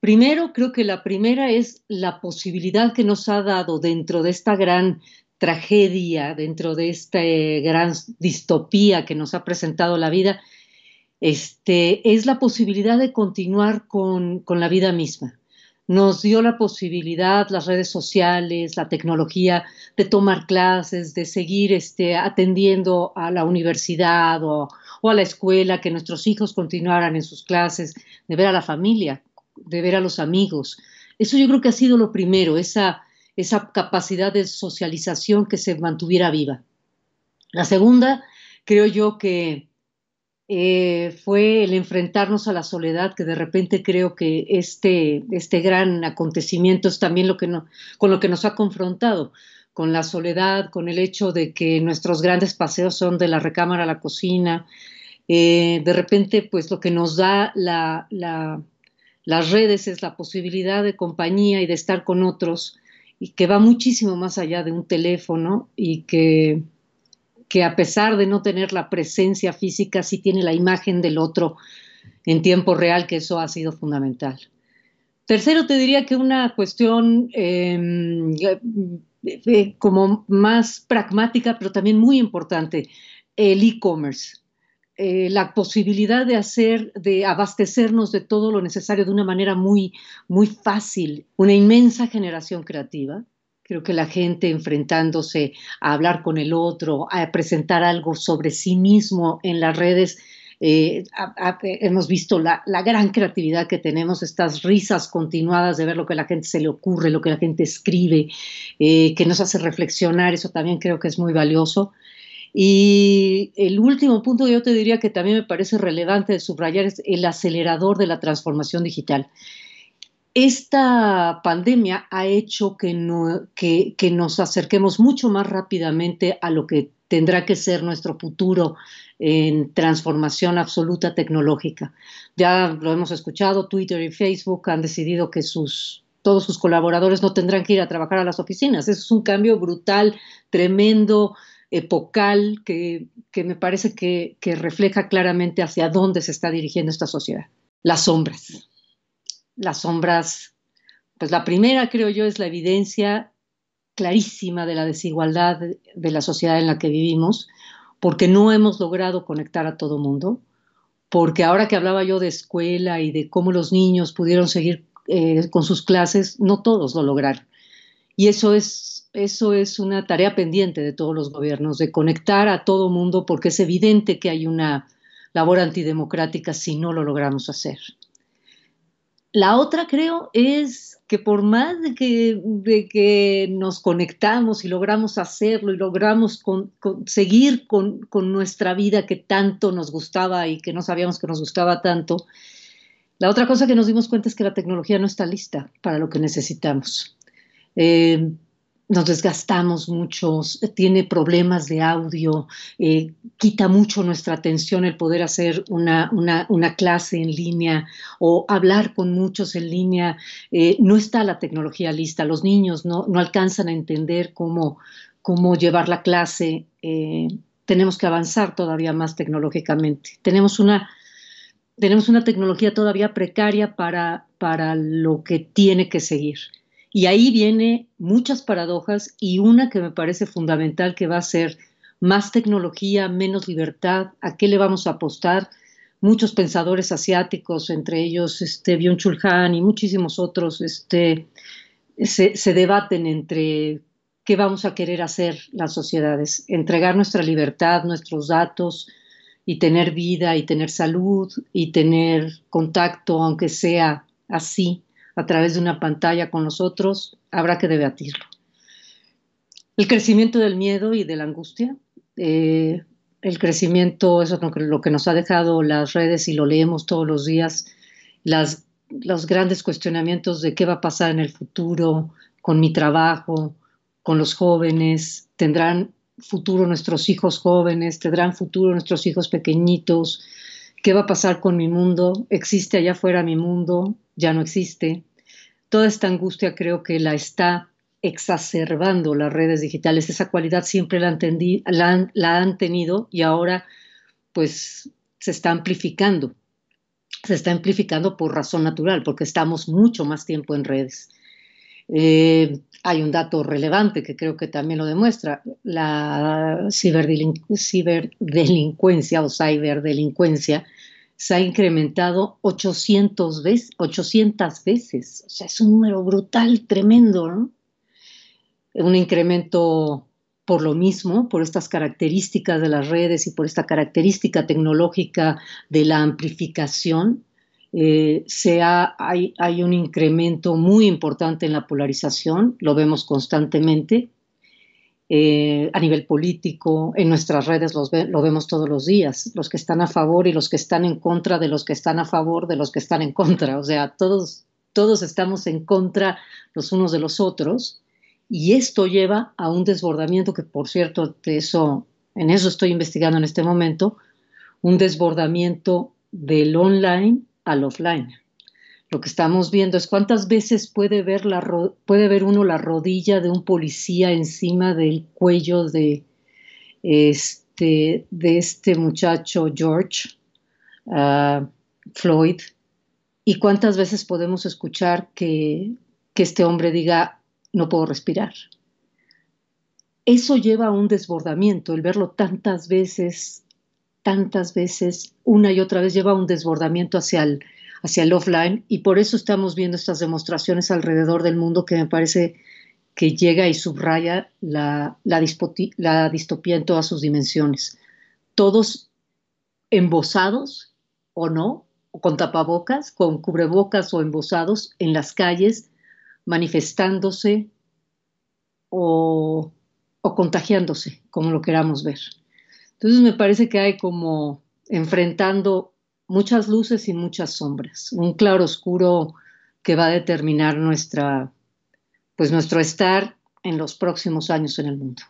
Primero, creo que la primera es la posibilidad que nos ha dado dentro de esta gran tragedia, dentro de esta gran distopía que nos ha presentado la vida, este, es la posibilidad de continuar con, con la vida misma. Nos dio la posibilidad, las redes sociales, la tecnología, de tomar clases, de seguir este, atendiendo a la universidad o, o a la escuela, que nuestros hijos continuaran en sus clases, de ver a la familia, de ver a los amigos. Eso yo creo que ha sido lo primero, esa, esa capacidad de socialización que se mantuviera viva. La segunda, creo yo que eh, fue el enfrentarnos a la soledad, que de repente creo que este, este gran acontecimiento es también lo que no, con lo que nos ha confrontado, con la soledad, con el hecho de que nuestros grandes paseos son de la recámara a la cocina. Eh, de repente, pues lo que nos da la, la, las redes es la posibilidad de compañía y de estar con otros, y que va muchísimo más allá de un teléfono y que que a pesar de no tener la presencia física, sí tiene la imagen del otro en tiempo real, que eso ha sido fundamental. Tercero, te diría que una cuestión em, eh, como más pragmática, pero también muy importante, el e-commerce. Eh, la posibilidad de hacer, de abastecernos de todo lo necesario de una manera muy, muy fácil, una inmensa generación creativa, Creo que la gente enfrentándose a hablar con el otro, a presentar algo sobre sí mismo en las redes, eh, hemos visto la, gran creatividad que tenemos, estas risas continuadas de ver lo que a la gente se le ocurre, lo que la gente escribe, eh, que nos hace reflexionar, eso también creo que es muy valioso. Y el último punto yo te diría que también me parece relevante de subrayar es el acelerador de la transformación digital esta pandemia ha hecho que, nos acerquemos mucho más rápidamente a lo que tendrá que ser nuestro futuro en transformación absoluta tecnológica. Ya lo hemos escuchado, Twitter y Facebook han decidido que todos sus colaboradores no tendrán que ir a trabajar a las oficinas. Eso es un cambio brutal, tremendo, epocal, que, me parece que refleja claramente hacia dónde se está dirigiendo esta sociedad. Las sombras las sombras, pues la primera creo yo es la evidencia clarísima de la desigualdad de la sociedad en la que vivimos, porque no hemos logrado conectar a todo mundo, porque ahora que hablaba yo de escuela y de cómo los niños pudieron seguir eh, con sus clases, no todos lo lograron. Y eso es, eso es una tarea pendiente de todos los gobiernos, de conectar a todo mundo, porque es evidente que hay una labor antidemocrática si no lo logramos hacer. La otra creo es que por más de que, nos conectamos y logramos hacerlo y logramos seguir con, con, nuestra vida que tanto nos gustaba y que no sabíamos que nos gustaba tanto, la otra cosa que nos dimos cuenta es que la tecnología no está lista para lo que necesitamos. Eh, nos desgastamos mucho, tiene problemas de audio, eh, quita mucho nuestra atención el poder hacer una, una, clase en línea o hablar con muchos en línea. Eh, no está la tecnología lista, los niños no, no alcanzan a entender cómo, cómo llevar la clase. Eh, tenemos que avanzar todavía más tecnológicamente. Tenemos una, tenemos una tecnología todavía precaria para, para lo que tiene que seguir. Y ahí viene muchas paradojas y una que me parece fundamental que va a ser más tecnología, menos libertad, ¿a qué le vamos a apostar? Muchos pensadores asiáticos, entre ellos este, Byung-Chul Han y muchísimos otros, este, se, se debaten entre qué vamos a querer hacer las sociedades, entregar nuestra libertad, nuestros datos y tener vida y tener salud y tener contacto, aunque sea así, a través de una pantalla con nosotros, habrá que debatirlo. El crecimiento del miedo y de la angustia, eh, el crecimiento, eso es lo que nos ha dejado las redes y lo leemos todos los días, las, los grandes cuestionamientos de qué va a pasar en el futuro con mi trabajo, con los jóvenes, tendrán futuro nuestros hijos jóvenes, tendrán futuro nuestros hijos pequeñitos, qué va a pasar con mi mundo, existe allá afuera mi mundo, ya no existe, toda esta angustia creo que la está exacerbando las redes digitales. Esa cualidad siempre la han, tenido y ahora pues se está amplificando. se está amplificando por razón natural, porque estamos mucho más tiempo en redes. Eh, hay un dato relevante que creo que también lo demuestra. La ciberdelincuencia o ciberdelincuencia se ha incrementado 800 veces, 800 veces. O sea, es un número brutal, tremendo, ¿no? Un incremento por lo mismo, por estas características de las redes y por esta característica tecnológica de la amplificación, eh, hay, hay, un incremento muy importante en la polarización, lo vemos constantemente. Eh, a nivel político, en nuestras redes lo vemos todos los días, los que están a favor y los que están en contra de los que están a favor de los que están en contra. O sea, todos, todos estamos en contra los unos de los otros y esto lleva a un desbordamiento que, por cierto, eso, en eso estoy investigando en este momento, un desbordamiento del online al offline. Lo que estamos viendo es cuántas veces puede ver, la, puede ver uno la rodilla de un policía encima del cuello de este, de este muchacho George ah, Floyd y cuántas veces podemos escuchar que, que este hombre diga no puedo respirar. Eso lleva a un desbordamiento, el verlo tantas veces, tantas veces, una y otra vez lleva a un desbordamiento hacia el, hacia el offline y por eso estamos viendo estas demostraciones alrededor del mundo que me parece que llega y subraya la, la, distopía en todas sus dimensiones. Todos embosados o no, o con tapabocas, con cubrebocas o embosados en las calles, manifestándose o, contagiándose, como lo queramos ver. Entonces me parece que hay como enfrentando muchas luces y muchas sombras, un claro oscuro que va a determinar nuestra, pues nuestro estar en los próximos años en el mundo.